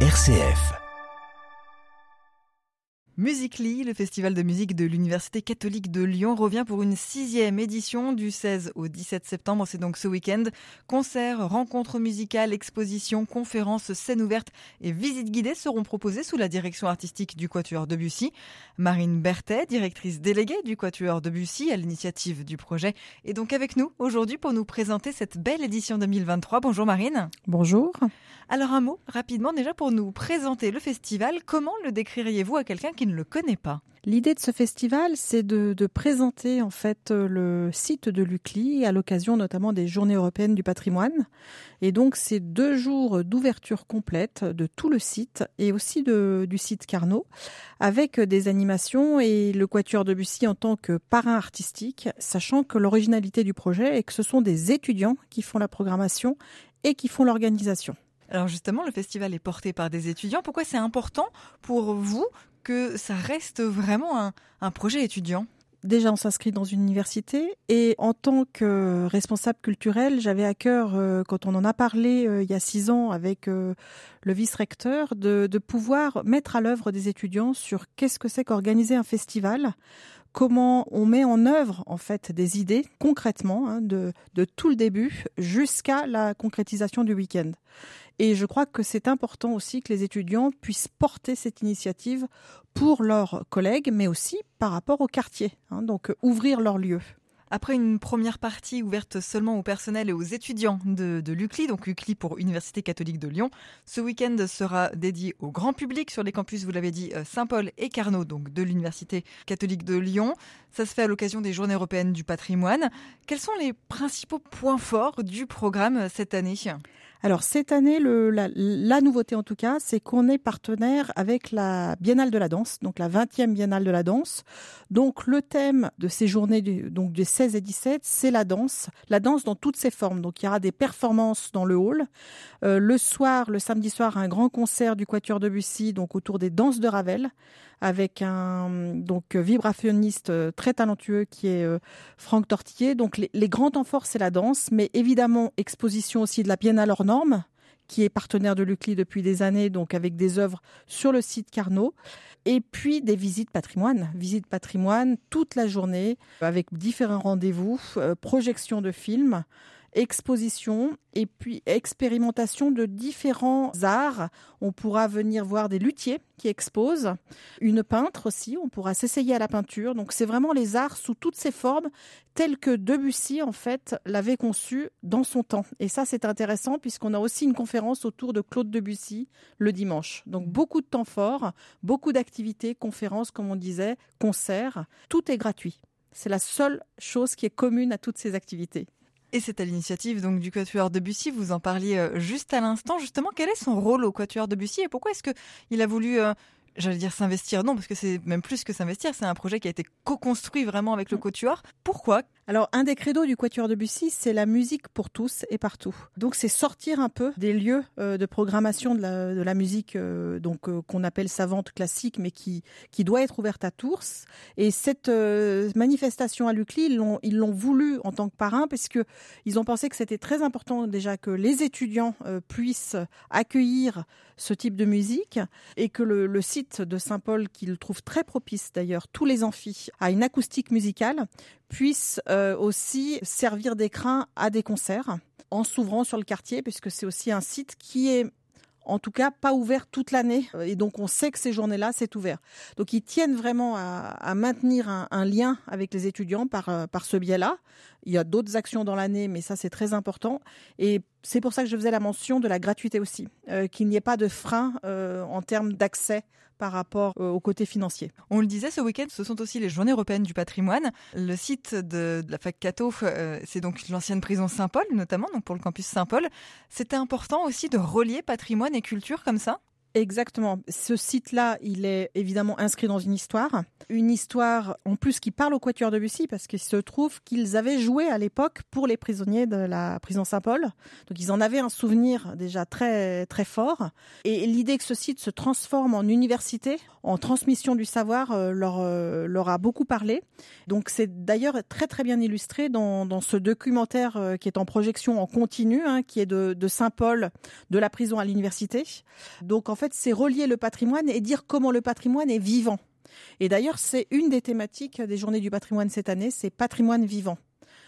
RCF. Musically, le festival de musique de l'Université catholique de Lyon revient pour une sixième édition du 16 au 17 septembre. C'est donc ce week-end. Concerts, rencontres musicales, expositions, conférences, scènes ouvertes et visites guidées seront proposées sous la direction artistique du Quatuor Debussy. Marine Berthet, directrice déléguée du Quatuor Debussy à l'initiative du projet, est donc avec nous aujourd'hui pour nous présenter cette belle édition 2023. Bonjour Marine. Bonjour. Alors un mot rapidement déjà pour nous présenter le festival. Comment le décririez-vous à quelqu'un qui ne le connaît pas L'idée de ce festival, c'est de, présenter en fait le site de l'UCLI à l'occasion notamment des Journées européennes du patrimoine. Et donc, c'est deux jours d'ouverture complète de tout le site et aussi de, du site Carnot, avec des animations et le Quatuor de Bussy en tant que parrain artistique, sachant que l'originalité du projet est que ce sont des étudiants qui font la programmation et qui font l'organisation. Alors justement, le festival est porté par des étudiants. Pourquoi c'est important pour vous que ça reste vraiment un, projet étudiant. Déjà, on s'inscrit dans une université et en tant que responsable culturel, j'avais à cœur, euh, quand on en a parlé euh, il y a six ans avec euh, le vice-recteur, de, pouvoir mettre à l'œuvre des étudiants sur qu'est-ce que c'est qu'organiser un festival, comment on met en œuvre en fait des idées concrètement hein, de, tout le début jusqu'à la concrétisation du week-end. Et je crois que c'est important aussi que les étudiants puissent porter cette initiative pour leurs collègues, mais aussi par rapport au quartier. Hein, donc ouvrir leur lieu. Après une première partie ouverte seulement au personnel et aux étudiants de, de l'UCLI, donc UCLI pour Université catholique de Lyon, ce week-end sera dédié au grand public sur les campus, vous l'avez dit, euh, Saint-Paul et Carnot, donc de l'Université catholique de Lyon. Ça se fait à l'occasion des Journées européennes du patrimoine. Quels sont les principaux points forts du programme cette année? Alors cette année, le, la, nouveauté en tout cas, c'est qu'on est partenaire avec la Biennale de la danse, donc la 20e Biennale de la danse. Donc le thème de ces journées du, donc du 16 et 17, c'est la danse, la danse dans toutes ses formes. Donc il y aura des performances dans le hall. Euh, le soir, le samedi soir, un grand concert du Quatuor de Bussy, donc autour des danses de Ravel, avec un donc vibraphoniste euh, très talentueux qui est euh, Franck Tortillé. Donc les, les grands temps forts, c'est la danse, mais évidemment exposition aussi de la Biennale hors norme qui est partenaire de l'UCLI depuis des années, donc avec des œuvres sur le site Carnot. Et puis des visites patrimoine, visites patrimoine toute la journée, avec différents rendez-vous, euh, projections de films exposition et puis expérimentation de différents arts. On pourra venir voir des luthiers qui exposent, une peintre aussi, on pourra s'essayer à la peinture. Donc c'est vraiment les arts sous toutes ces formes telles que Debussy en fait l'avait conçu dans son temps. Et ça c'est intéressant puisqu'on a aussi une conférence autour de Claude Debussy le dimanche. Donc beaucoup de temps fort, beaucoup d'activités, conférences comme on disait, concerts, tout est gratuit. C'est la seule chose qui est commune à toutes ces activités. Et c'est à l'initiative donc du Quatuor Debussy. Vous en parliez euh, juste à l'instant. Justement, quel est son rôle au Quatuor Debussy et pourquoi est-ce qu'il a voulu euh, j'allais dire s'investir, non, parce que c'est même plus que s'investir, c'est un projet qui a été co-construit vraiment avec le Quatuor. Pourquoi? Alors, un des credos du Quatuor de Bussy, c'est la musique pour tous et partout. Donc, c'est sortir un peu des lieux euh, de programmation de la, musique, euh, donc euh, qu'on appelle savante classique, mais qui qui doit être ouverte à tous. Et cette manifestation à l'UCLI, ils l'ont ils l'ont voulu en tant que parrain, parce que ils ont pensé que c'était très important déjà que les étudiants puissent accueillir ce type de musique et que le, le site de Saint-Paul, qu'il trouve très propice d'ailleurs, tous les amphis, à une acoustique musicale, puissent euh, aussi servir d'écrin à des concerts en s'ouvrant sur le quartier, puisque c'est aussi un site qui est en tout cas pas ouvert toute l'année. Et donc on sait que ces journées-là, c'est ouvert. Donc ils tiennent vraiment à, maintenir un, lien avec les étudiants par, euh, par ce biais-là. Il y a d'autres actions dans l'année, mais ça c'est très important. Et c'est pour ça que je faisais la mention de la gratuité aussi, euh, qu'il n'y ait pas de frein en termes d'accès par rapport euh, au côté financier. On le disait, ce week-end, ce sont aussi les Journées européennes du patrimoine. Le site de, la fac Cato, euh, c'est donc l'ancienne prison Saint-Paul, notamment, donc pour le campus Saint-Paul. C'était important aussi de relier patrimoine et culture comme ça? Exactement. Ce site-là, il est évidemment inscrit dans une histoire. Une histoire en plus qui parle au Quatuor de Bussy parce qu'il se trouve qu'ils avaient joué à l'époque pour les prisonniers de la prison Saint-Paul. Donc ils en avaient un souvenir déjà très très fort. Et l'idée que ce site se transforme en université, en transmission du savoir, euh, leur euh, leur a beaucoup parlé. Donc c'est d'ailleurs très très bien illustré dans, ce documentaire euh, qui est en projection en continu, hein, qui est de, de Saint-Paul, de la prison à l'université. Donc en fait c'est relier le patrimoine et dire comment le patrimoine est vivant. Et d'ailleurs, c'est une des thématiques des Journées du patrimoine cette année, c'est patrimoine vivant.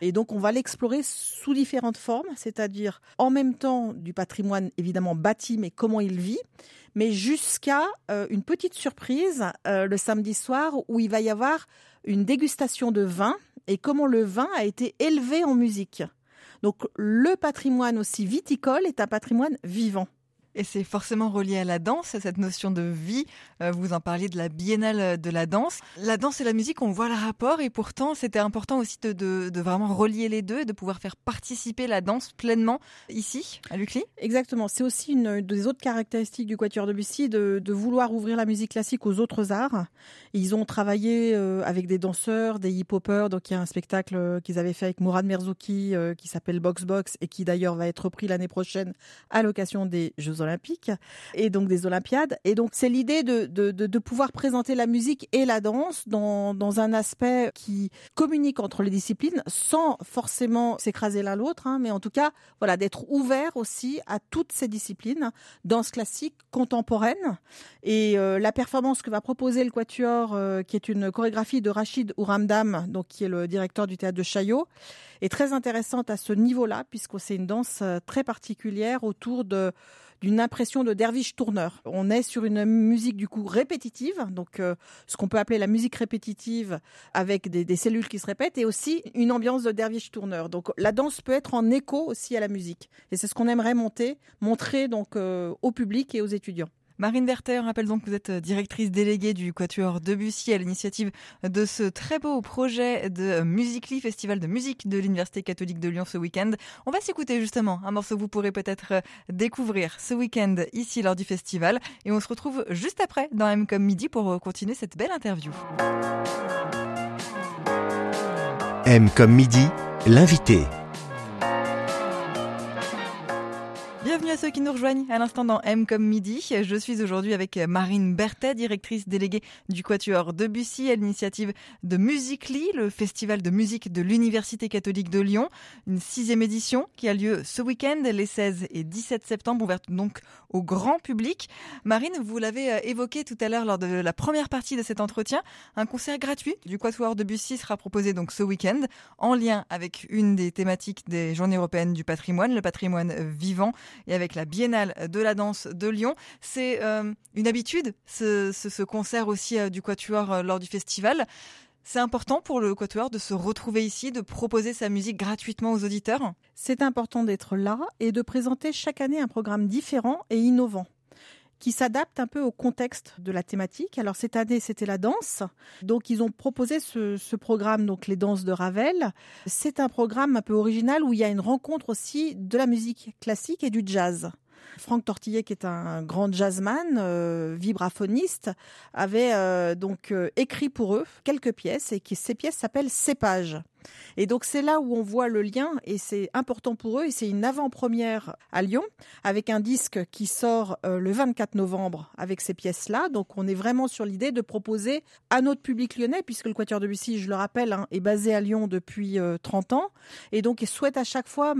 Et donc, on va l'explorer sous différentes formes, c'est-à-dire en même temps du patrimoine évidemment bâti, mais comment il vit, mais jusqu'à euh, une petite surprise euh, le samedi soir où il va y avoir une dégustation de vin et comment le vin a été élevé en musique. Donc, le patrimoine aussi viticole est un patrimoine vivant. Et c'est forcément relié à la danse, à cette notion de vie. Euh, vous en parliez de la biennale de la danse. La danse et la musique, on voit le rapport et pourtant c'était important aussi de, vraiment relier les deux et de pouvoir faire participer la danse pleinement ici, à l'UCLI. Exactement. C'est aussi une des autres caractéristiques du Quatuor de Bussy de, de vouloir ouvrir la musique classique aux autres arts. Ils ont travaillé euh, avec des danseurs, des hip-hoppers. Donc il y a un spectacle euh, qu'ils avaient fait avec Mourad Merzouki qui s'appelle Box Box et qui d'ailleurs va être repris l'année prochaine à l'occasion des Jeux olympiques et donc des Olympiades. Et donc c'est l'idée de, de, de, pouvoir présenter la musique et la danse dans, dans un aspect qui communique entre les disciplines sans forcément s'écraser l'un l'autre, hein, mais en tout cas voilà d'être ouvert aussi à toutes ces disciplines, danse classique, contemporaine. Et euh, la performance que va proposer le Quatuor, euh, qui est une chorégraphie de Rachid Ouramdam, donc qui est le directeur du théâtre de Chaillot, est très intéressante à ce niveau-là, puisque c'est une danse euh, très particulière autour de d'une impression de derviche tourneur. On est sur une musique du coup répétitive, donc euh, ce qu'on peut appeler la musique répétitive avec des, cellules qui se répètent, et aussi une ambiance de derviche tourneur. Donc la danse peut être en écho aussi à la musique, et c'est ce qu'on aimerait monter, montrer donc euh, au public et aux étudiants. Marine Berthet, on rappelle donc que vous êtes euh, directrice déléguée du Quatuor Debussy à l'initiative de ce très beau projet de Musically, festival de musique de l'Université catholique de Lyon ce week-end. On va s'écouter justement un morceau que vous pourrez peut-être euh, découvrir ce week-end ici lors du festival. Et on se retrouve juste après dans M midi pour euh, continuer cette belle interview. M midi, l'invité. Ceux qui nous rejoignent à l'instant dans M comme midi. Je suis aujourd'hui avec Marine Berthet, directrice déléguée du Quatuor Debussy à l'initiative de Musically, le festival de musique de l'Université catholique de Lyon. Une sixième édition qui a lieu ce week-end, les 16 et 17 septembre, ouverte donc au grand public. Marine, vous l'avez euh, évoqué tout à l'heure lors de la première partie de cet entretien, un concert gratuit du Quatuor Debussy sera proposé donc ce week-end en lien avec une des thématiques des Journées européennes du patrimoine, le patrimoine vivant et avec la Biennale de la danse de Lyon. C'est euh, une habitude, ce, concert aussi euh, du Quatuor euh, lors du festival. C'est important pour le Quatuor de se retrouver ici, de proposer sa musique gratuitement aux auditeurs? C'est important d'être là et de présenter chaque année un programme différent et innovant qui s'adapte un peu au contexte de la thématique. Alors cette année, c'était la danse. Donc ils ont proposé ce, programme, donc les danses de Ravel. C'est un programme un peu original où il y a une rencontre aussi de la musique classique et du jazz. Franck Tortillet, qui est un grand jazzman, euh, vibraphoniste, avait euh, donc euh, écrit pour eux quelques pièces et qui ces pièces s'appellent Cépage. Et donc c'est là où on voit le lien et c'est important pour eux et c'est une avant-première à Lyon avec un disque qui sort euh, le 24 novembre avec ces pièces-là. Donc on est vraiment sur l'idée de proposer à notre public lyonnais puisque le Quatuor de Bussy, je le rappelle, hein, est basé à Lyon depuis 30 euh, ans et donc il souhaite à chaque fois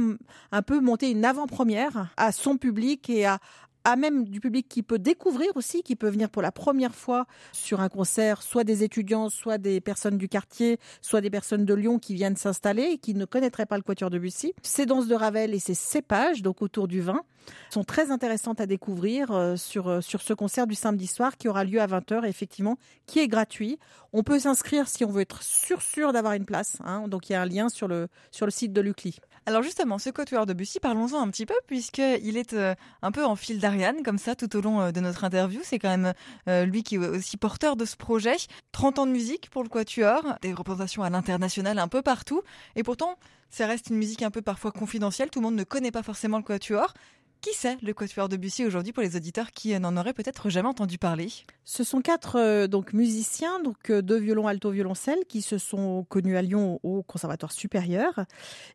un peu monter une avant-première à son public et à, à même du public qui peut découvrir aussi, qui peut venir pour la première fois sur un concert, soit des étudiants, soit des personnes du quartier, soit des personnes de Lyon qui viennent s'installer et qui ne connaîtraient pas le Quatuor de Bussy. Ces danses de Ravel et ces cépages, donc autour du vin, sont très intéressantes à découvrir euh, sur, euh, sur ce concert du samedi soir qui aura lieu à 20h, effectivement, qui est gratuit. On peut s'inscrire si on veut être sûr, sûr d'avoir une place. Hein. Donc il y a un lien sur le, sur le site de l'UCLI. Alors justement, ce quatuor de Bussy, parlons-en un petit peu, puisqu'il est euh, un peu en fil d'Ariane, comme ça, tout au long euh, de notre interview. C'est quand même euh, lui qui est aussi porteur de ce projet. 30 ans de musique pour le quatuor, des représentations à l'international un peu partout. Et pourtant, ça reste une musique un peu parfois confidentielle. Tout le monde ne connaît pas forcément le quatuor. Qui c'est le Quatuor de Bussy aujourd'hui pour les auditeurs qui n'en auraient peut-être jamais entendu parler? Ce sont quatre euh, donc musiciens, donc euh, deux violons alto violoncelle qui se sont connus à Lyon au Conservatoire supérieur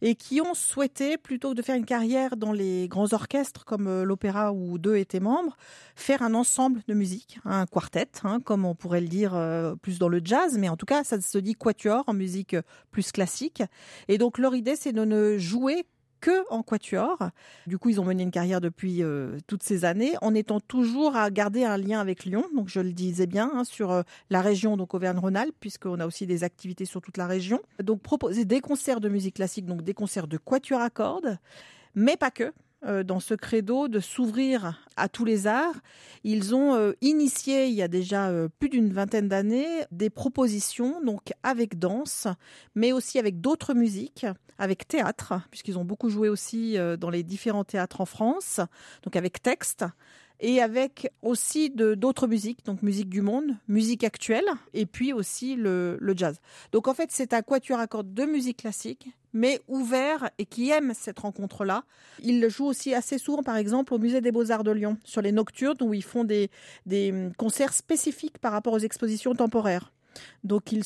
et qui ont souhaité plutôt que de faire une carrière dans les grands orchestres comme euh, l'opéra où deux étaient membres, faire un ensemble de musique, un quartet, hein, comme on pourrait le dire plus dans le jazz, mais en tout cas ça se dit quatuor en musique plus classique. Et donc leur idée c'est de ne jouer que en quatuor. Du coup, ils ont mené une carrière depuis euh, toutes ces années, en étant toujours à garder un lien avec Lyon. Donc, je le disais bien hein, sur euh, la région, donc Auvergne-Rhône-Alpes, puisqu'on a aussi des activités sur toute la région. Donc, proposer des concerts de musique classique, donc des concerts de quatuor à cordes, mais pas que. Euh, dans ce credo de s'ouvrir à tous les arts. Ils ont euh, initié il y a déjà euh, plus d'une vingtaine d'années des propositions donc avec danse, mais aussi avec d'autres musiques, avec théâtre, puisqu'ils ont beaucoup joué aussi dans les différents théâtres en France, donc avec texte et avec aussi d'autres musiques, donc musique du monde, musique actuelle, et puis aussi le, jazz. Donc en fait, c'est un quatuor à cordes de musique classique, mais ouvert et qui aime cette rencontre-là. Il le joue aussi assez souvent, par exemple, au Musée des Beaux-Arts de Lyon, sur les nocturnes, où ils font des, concerts spécifiques par rapport aux expositions temporaires. Donc ils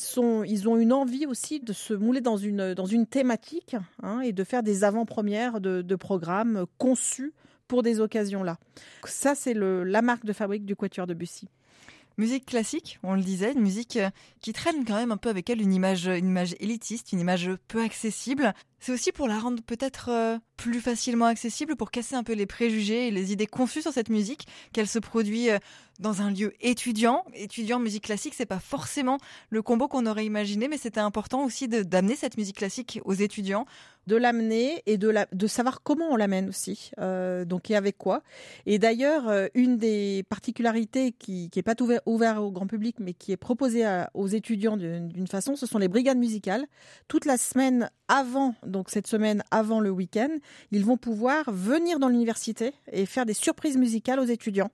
ils ont une envie aussi de se mouler dans une thématique hein, et de faire des avant-premières de programmes conçus pour des occasions-là. Ça, c'est la marque de fabrique du Quatuor de Bussy. Musique classique, on le disait, une musique euh, qui traîne quand même un peu avec elle une image, une image élitiste, une image peu accessible. C'est aussi pour la rendre peut-être euh, plus facilement accessible, pour casser un peu les préjugés et les idées conçues sur cette musique, qu'elle se produit euh, dans un lieu étudiant. Étudiant musique classique, c'est pas forcément le combo qu'on aurait imaginé, mais c'était important aussi d'amener cette musique classique aux étudiants de l'amener et de, la, de savoir comment on l'amène aussi, euh, donc et avec quoi. Et d'ailleurs, euh, une des particularités qui n'est pas ouvert, ouvert, au grand public, mais qui est proposée aux étudiants d'une façon, ce sont les brigades musicales. Toute la semaine avant, donc cette semaine avant le week-end, ils vont pouvoir venir dans l'université et faire des surprises musicales aux étudiants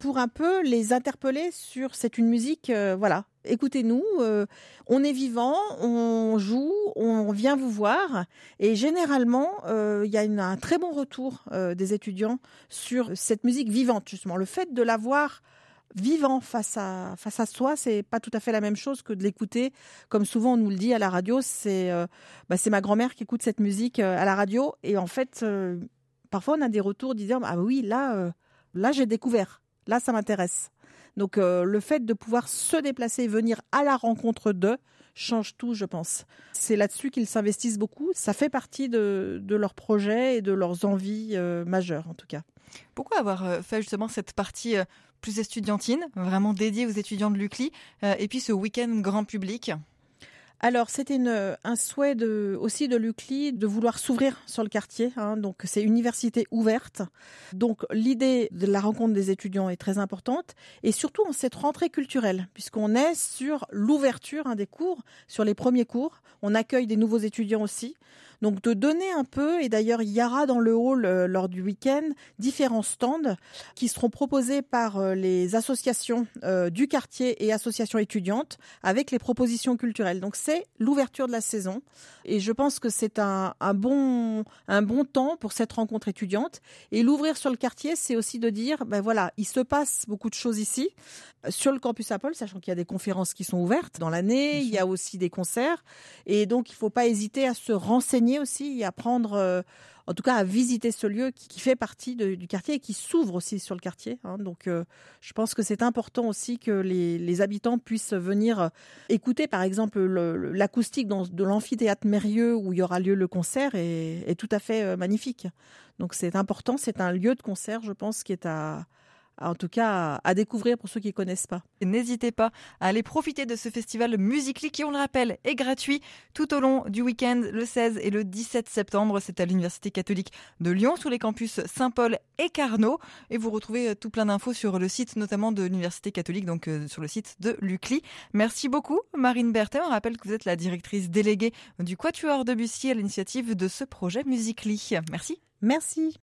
pour un peu les interpeller sur c'est une musique, euh, voilà, écoutez-nous, euh, on est vivant, on joue, on vient vous voir. Et généralement, euh, il y a un très bon retour des étudiants sur cette musique vivante, justement. Le fait de l'avoir vivant face à face à soi, c'est pas tout à fait la même chose que de l'écouter. Comme souvent on nous le dit à la radio, c'est bah, ma grand-mère qui écoute cette musique à la radio. Et en fait, parfois on a des retours disant ah oui là là j'ai découvert. Là, ça m'intéresse. Donc euh, le fait de pouvoir se déplacer et venir à la rencontre d'eux change tout, je pense. C'est là-dessus qu'ils s'investissent beaucoup. Ça fait partie de, leurs projets et de leurs envies euh, majeures, en tout cas. Pourquoi avoir euh, fait justement cette partie plus estudiantine, vraiment dédiée aux étudiants de l'UCLI, et puis ce week-end grand public? Alors, c'était un souhait de, aussi de l'UCLI de vouloir s'ouvrir sur le quartier. Hein, donc, c'est université ouverte. Donc, l'idée de la rencontre des étudiants est très importante. Et surtout, en cette rentrée culturelle, puisqu'on est sur l'ouverture hein, des cours, sur les premiers cours. On accueille des nouveaux étudiants aussi. Donc de donner un peu, et d'ailleurs il y aura dans le hall euh, lors du week-end différents stands qui seront proposés par euh, les associations euh, du quartier et associations étudiantes avec les propositions culturelles. Donc c'est l'ouverture de la saison et je pense que c'est un, un, bon un bon temps pour cette rencontre étudiante. Et l'ouvrir sur le quartier, c'est aussi de dire, ben voilà, il se passe beaucoup de choses ici sur le campus Paul, sachant qu'il y a des conférences qui sont ouvertes dans l'année, il y a aussi des concerts, et donc il ne faut pas hésiter à se renseigner aussi à prendre, euh, en tout cas à visiter ce lieu qui, fait partie du quartier et qui s'ouvre aussi sur le quartier. Hein. Donc euh, je pense que c'est important aussi que les, habitants puissent venir euh, écouter, par exemple, l'acoustique de l'amphithéâtre Mérieux où il y aura lieu le concert est, est tout à fait magnifique. Donc c'est important, c'est un lieu de concert, je pense, qui est à en tout cas à découvrir pour ceux qui ne connaissent pas. N'hésitez pas à aller profiter de ce festival Musically qui, on le rappelle, est gratuit tout au long du week-end le 16 et le 17 septembre. C'est à l'Université catholique de Lyon, sous les campus Saint-Paul et Carnot. Et vous retrouvez euh, tout plein d'infos sur le site notamment de l'Université catholique, donc euh, sur le site de l'UCLI. Merci beaucoup, Marine Berthet. On rappelle que vous êtes la directrice déléguée du Quatuor de Bussy à l'initiative de ce projet Musically. Merci. Merci.